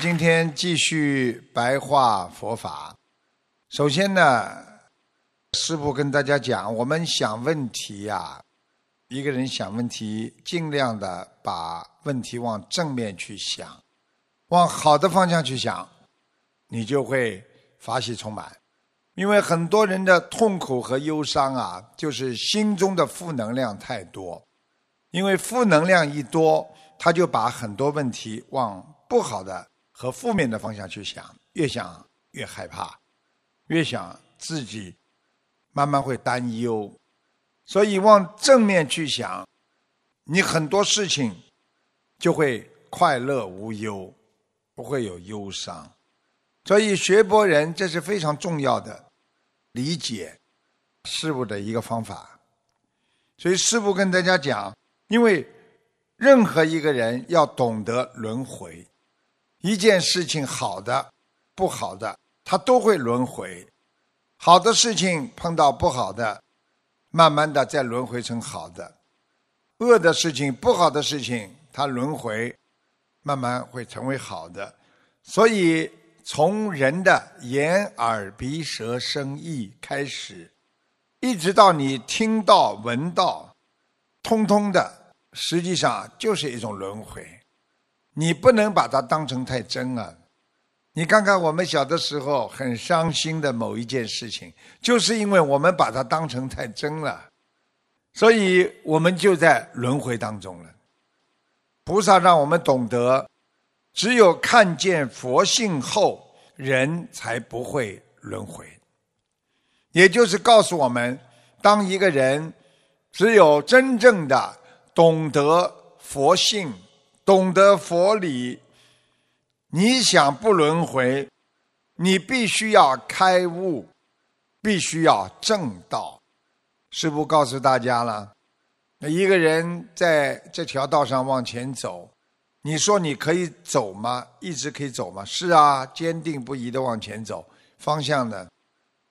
今天继续白话佛法。首先呢，师父跟大家讲，我们想问题呀，一个人想问题，尽量的把问题往正面去想，往好的方向去想，你就会法喜充满。因为很多人的痛苦和忧伤啊，就是心中的负能量太多。因为负能量一多，他就把很多问题往不好的和负面的方向去想，越想越害怕，越想自己慢慢会担忧。所以往正面去想，你很多事情就会快乐无忧，不会有忧伤。所以学博人这是非常重要的理解事物的一个方法。所以师父跟大家讲。因为任何一个人要懂得轮回，一件事情好的、不好的，它都会轮回。好的事情碰到不好的，慢慢的再轮回成好的；恶的事情、不好的事情，它轮回，慢慢会成为好的。所以，从人的眼、耳、鼻、舌、身、意开始，一直到你听到、闻到，通通的。实际上就是一种轮回，你不能把它当成太真啊！你看看我们小的时候很伤心的某一件事情，就是因为我们把它当成太真了，所以我们就在轮回当中了。菩萨让我们懂得，只有看见佛性后，人才不会轮回。也就是告诉我们，当一个人只有真正的。懂得佛性，懂得佛理，你想不轮回，你必须要开悟，必须要正道。师父告诉大家了，那一个人在这条道上往前走，你说你可以走吗？一直可以走吗？是啊，坚定不移的往前走。方向呢？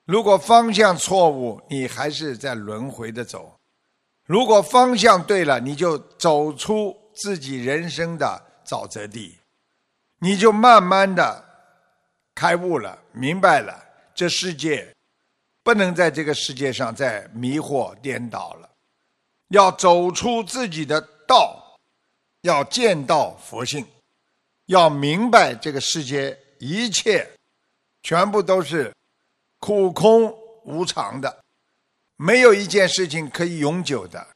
如果方向错误，你还是在轮回的走。如果方向对了，你就走出自己人生的沼泽地，你就慢慢的开悟了，明白了，这世界不能在这个世界上再迷惑颠倒了，要走出自己的道，要见到佛性，要明白这个世界一切全部都是苦空无常的。没有一件事情可以永久的，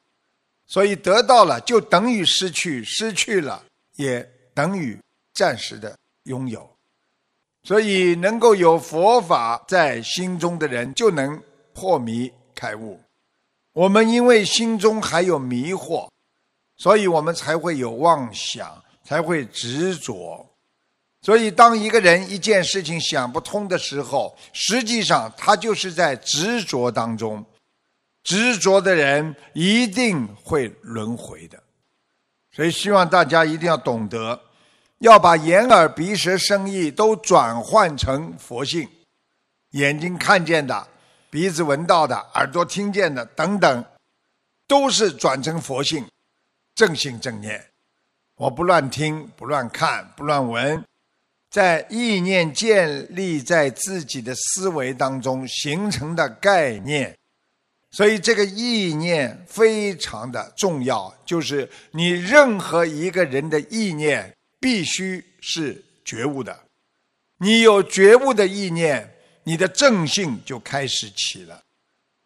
所以得到了就等于失去，失去了也等于暂时的拥有。所以能够有佛法在心中的人，就能破迷开悟。我们因为心中还有迷惑，所以我们才会有妄想，才会执着。所以，当一个人一件事情想不通的时候，实际上他就是在执着当中。执着的人一定会轮回的，所以希望大家一定要懂得，要把眼耳鼻舌身意都转换成佛性。眼睛看见的，鼻子闻到的，耳朵听见的等等，都是转成佛性，正性正念。我不乱听，不乱看，不乱闻，在意念建立在自己的思维当中形成的概念。所以这个意念非常的重要，就是你任何一个人的意念必须是觉悟的。你有觉悟的意念，你的正性就开始起了；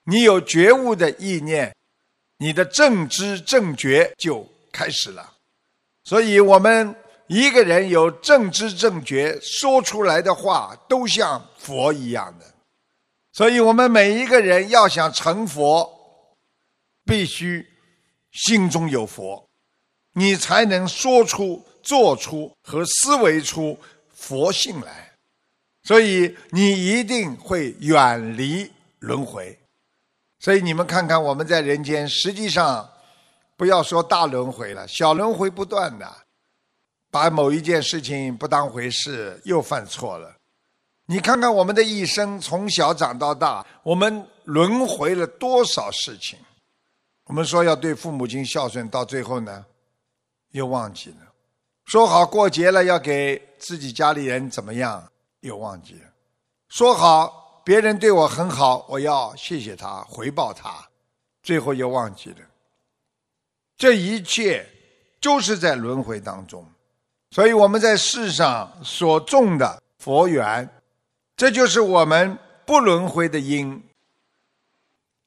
你有觉悟的意念，你的正知正觉就开始了。所以，我们一个人有正知正觉，说出来的话都像佛一样的。所以我们每一个人要想成佛，必须心中有佛，你才能说出、做出和思维出佛性来。所以你一定会远离轮回。所以你们看看我们在人间，实际上不要说大轮回了，小轮回不断的，把某一件事情不当回事，又犯错了。你看看我们的一生，从小长到大，我们轮回了多少事情？我们说要对父母亲孝顺，到最后呢，又忘记了；说好过节了要给自己家里人怎么样，又忘记了；说好别人对我很好，我要谢谢他，回报他，最后又忘记了。这一切就是在轮回当中，所以我们在世上所种的佛缘，这就是我们不轮回的因，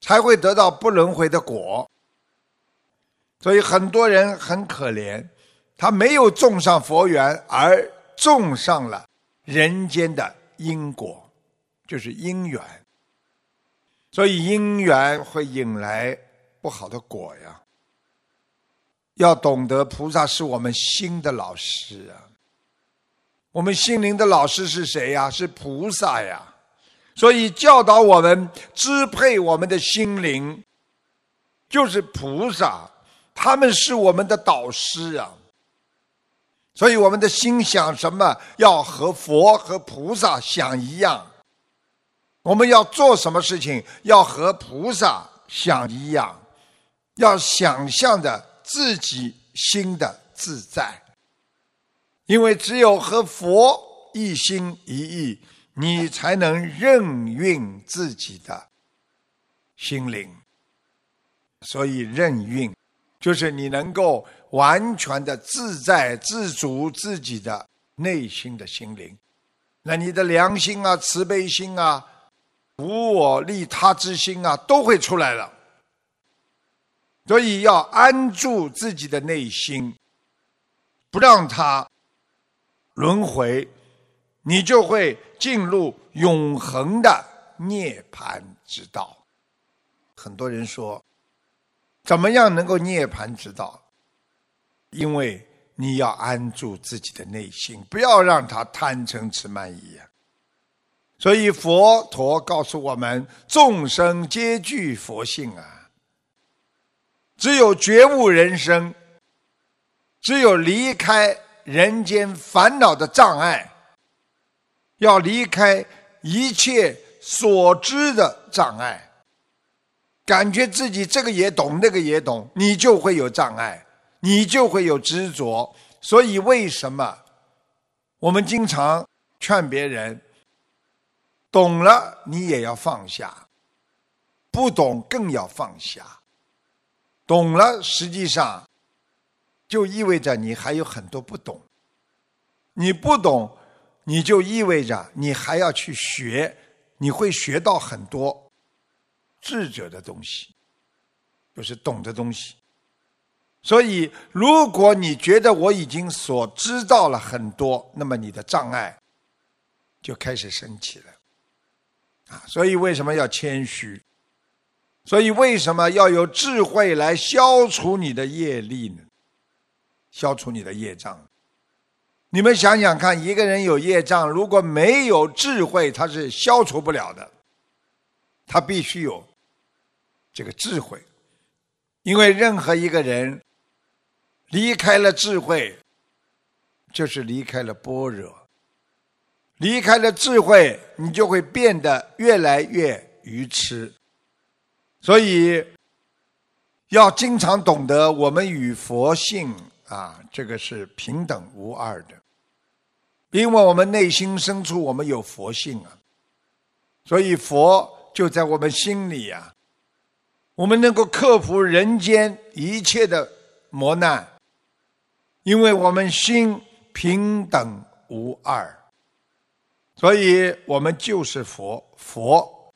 才会得到不轮回的果。所以很多人很可怜。他没有种上佛缘，而种上了人间的因果，就是因缘。所以因缘会引来不好的果呀。要懂得菩萨是我们心的老师啊，我们心灵的老师是谁呀？是菩萨呀。所以教导我们、支配我们的心灵，就是菩萨，他们是我们的导师啊。所以我们的心想什么，要和佛和菩萨想一样；我们要做什么事情，要和菩萨想一样，要想象着自己心的自在。因为只有和佛一心一意，你才能任运自己的心灵。所以任运，就是你能够。完全的自在自主自己的内心的心灵，那你的良心啊、慈悲心啊、无我利他之心啊，都会出来了。所以要安住自己的内心，不让它轮回，你就会进入永恒的涅槃之道。很多人说，怎么样能够涅槃之道？因为你要安住自己的内心，不要让他贪嗔痴慢疑。所以佛陀告诉我们：众生皆具佛性啊。只有觉悟人生，只有离开人间烦恼的障碍，要离开一切所知的障碍，感觉自己这个也懂，那个也懂，你就会有障碍。你就会有执着，所以为什么我们经常劝别人，懂了你也要放下，不懂更要放下。懂了，实际上就意味着你还有很多不懂；你不懂，你就意味着你还要去学，你会学到很多智者的东西，就是懂的东西。所以，如果你觉得我已经所知道了很多，那么你的障碍就开始升起了。啊，所以为什么要谦虚？所以为什么要有智慧来消除你的业力呢？消除你的业障。你们想想看，一个人有业障，如果没有智慧，他是消除不了的。他必须有这个智慧，因为任何一个人。离开了智慧，就是离开了般若。离开了智慧，你就会变得越来越愚痴。所以，要经常懂得，我们与佛性啊，这个是平等无二的。因为我们内心深处，我们有佛性啊，所以佛就在我们心里呀。我们能够克服人间一切的磨难。因为我们心平等无二，所以我们就是佛，佛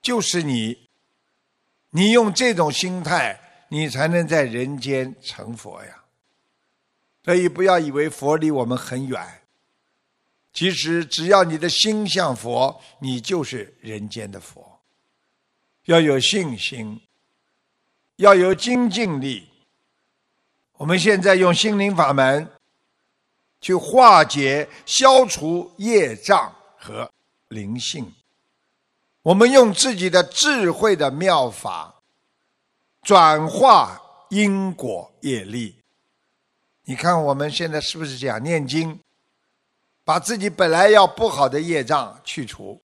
就是你。你用这种心态，你才能在人间成佛呀。所以不要以为佛离我们很远，其实只要你的心向佛，你就是人间的佛。要有信心，要有精进力。我们现在用心灵法门去化解、消除业障和灵性。我们用自己的智慧的妙法转化因果业力。你看我们现在是不是这样念经，把自己本来要不好的业障去除？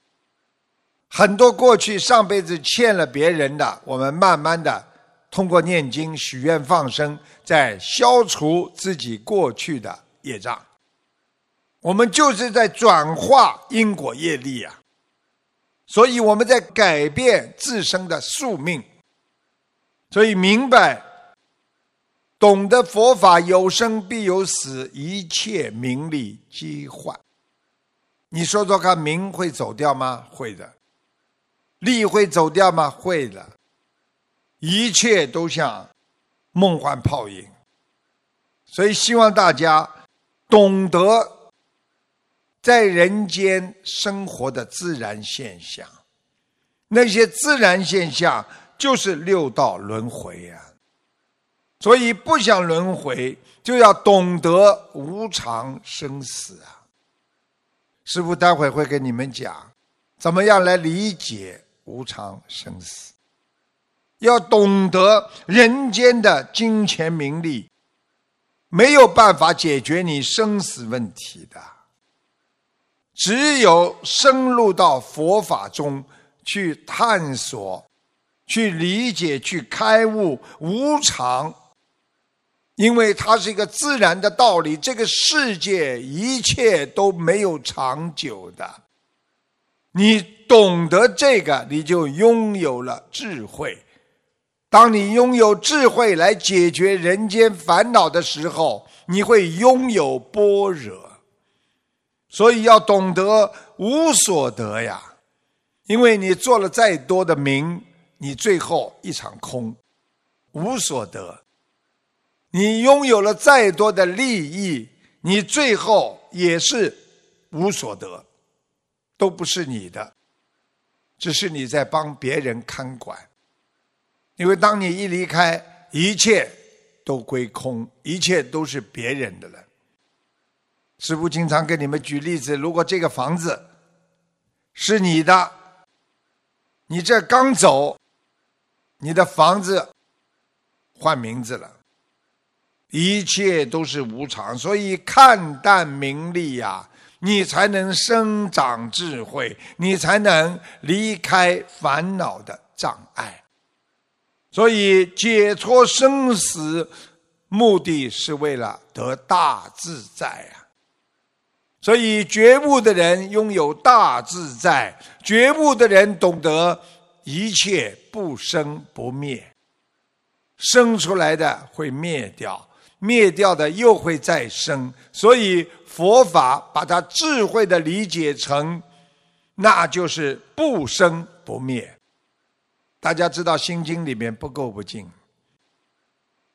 很多过去上辈子欠了别人的，我们慢慢的。通过念经、许愿、放生，在消除自己过去的业障。我们就是在转化因果业力啊，所以我们在改变自身的宿命。所以明白，懂得佛法有生必有死，一切名利皆幻。你说说看，名会走掉吗？会的。利会走掉吗？会的。一切都像梦幻泡影，所以希望大家懂得在人间生活的自然现象。那些自然现象就是六道轮回呀。所以不想轮回，就要懂得无常生死啊。师父待会会跟你们讲，怎么样来理解无常生死。要懂得人间的金钱名利没有办法解决你生死问题的，只有深入到佛法中去探索、去理解、去开悟无常，因为它是一个自然的道理。这个世界一切都没有长久的，你懂得这个，你就拥有了智慧。当你拥有智慧来解决人间烦恼的时候，你会拥有般若。所以要懂得无所得呀，因为你做了再多的名，你最后一场空，无所得。你拥有了再多的利益，你最后也是无所得，都不是你的，只是你在帮别人看管。因为当你一离开，一切都归空，一切都是别人的了。师父经常给你们举例子：如果这个房子是你的，你这刚走，你的房子换名字了，一切都是无常，所以看淡名利呀，你才能生长智慧，你才能离开烦恼的障碍。所以解脱生死，目的是为了得大自在啊！所以觉悟的人拥有大自在，觉悟的人懂得一切不生不灭，生出来的会灭掉，灭掉的又会再生。所以佛法把它智慧的理解成，那就是不生不灭。大家知道《心经》里面不垢不净，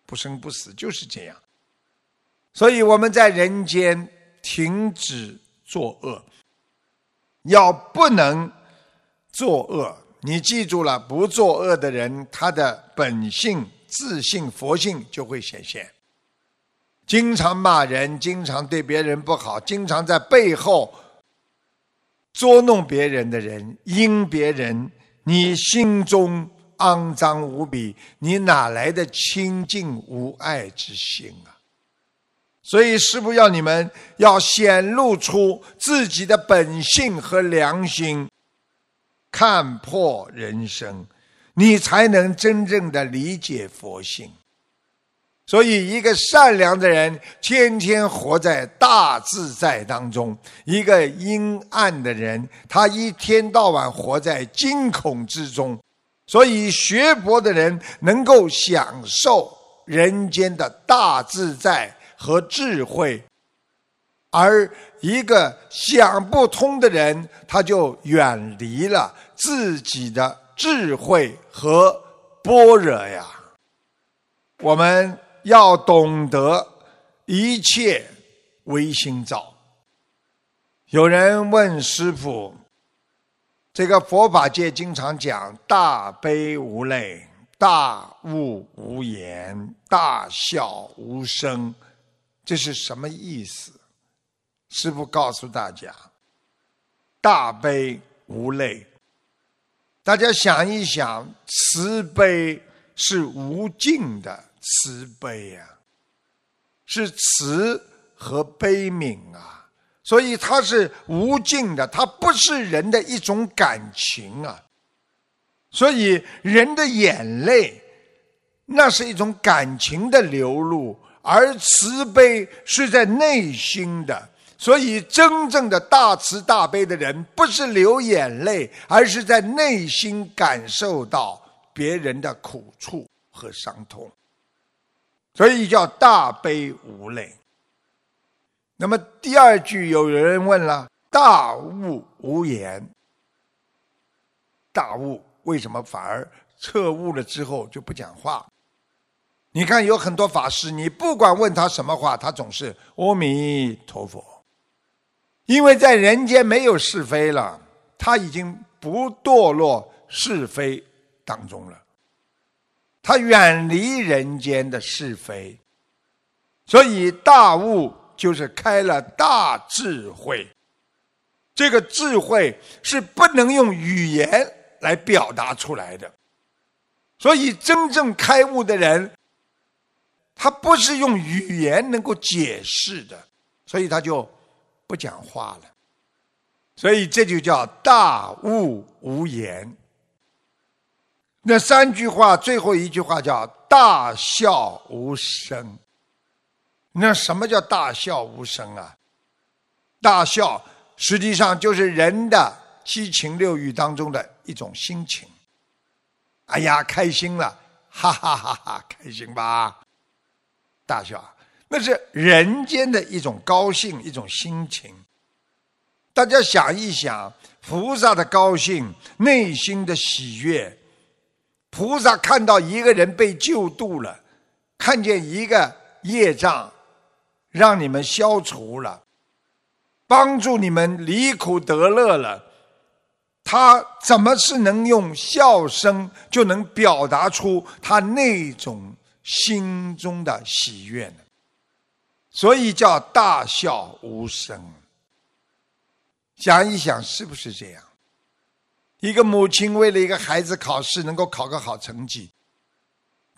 不生不死就是这样。所以我们在人间停止作恶，要不能作恶。你记住了，不作恶的人，他的本性、自信、佛性就会显现。经常骂人，经常对别人不好，经常在背后捉弄别人的人，因别人。你心中肮脏无比，你哪来的清净无爱之心啊？所以师父要你们要显露出自己的本性和良心，看破人生，你才能真正的理解佛性。所以，一个善良的人天天活在大自在当中；一个阴暗的人，他一天到晚活在惊恐之中。所以，学佛的人能够享受人间的大自在和智慧，而一个想不通的人，他就远离了自己的智慧和般若呀。我们。要懂得一切唯心造。有人问师傅：“这个佛法界经常讲大悲无泪、大悟无言、大笑无声，这是什么意思？”师傅告诉大家：“大悲无泪。大家想一想，慈悲是无尽的。”慈悲呀，是慈和悲悯啊，所以它是无尽的，它不是人的一种感情啊。所以人的眼泪，那是一种感情的流露，而慈悲是在内心的。所以，真正的大慈大悲的人，不是流眼泪，而是在内心感受到别人的苦处和伤痛。所以叫大悲无泪。那么第二句，有人问了：大悟无言。大悟为什么反而彻悟了之后就不讲话？你看，有很多法师，你不管问他什么话，他总是阿弥陀佛。因为在人间没有是非了，他已经不堕落是非当中了，他远离人间的是非，所以大悟就是开了大智慧。这个智慧是不能用语言来表达出来的，所以真正开悟的人，他不是用语言能够解释的，所以他就。不讲话了，所以这就叫大悟无言。那三句话，最后一句话叫大笑无声。那什么叫大笑无声啊？大笑实际上就是人的七情六欲当中的一种心情。哎呀，开心了，哈哈哈哈，开心吧？大笑。那是人间的一种高兴，一种心情。大家想一想，菩萨的高兴，内心的喜悦。菩萨看到一个人被救度了，看见一个业障让你们消除了，帮助你们离苦得乐了，他怎么是能用笑声就能表达出他那种心中的喜悦呢？所以叫大笑无声。想一想，是不是这样？一个母亲为了一个孩子考试能够考个好成绩，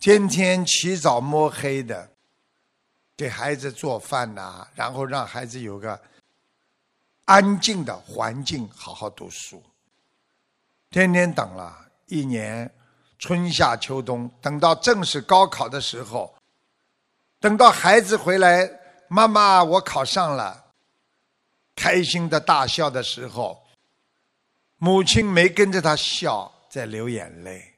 天天起早摸黑的给孩子做饭呐，然后让孩子有个安静的环境好好读书。天天等了一年，春夏秋冬，等到正式高考的时候，等到孩子回来。妈妈，我考上了，开心的大笑的时候，母亲没跟着他笑，在流眼泪，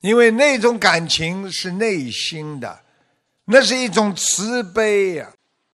因为那种感情是内心的，那是一种慈悲呀。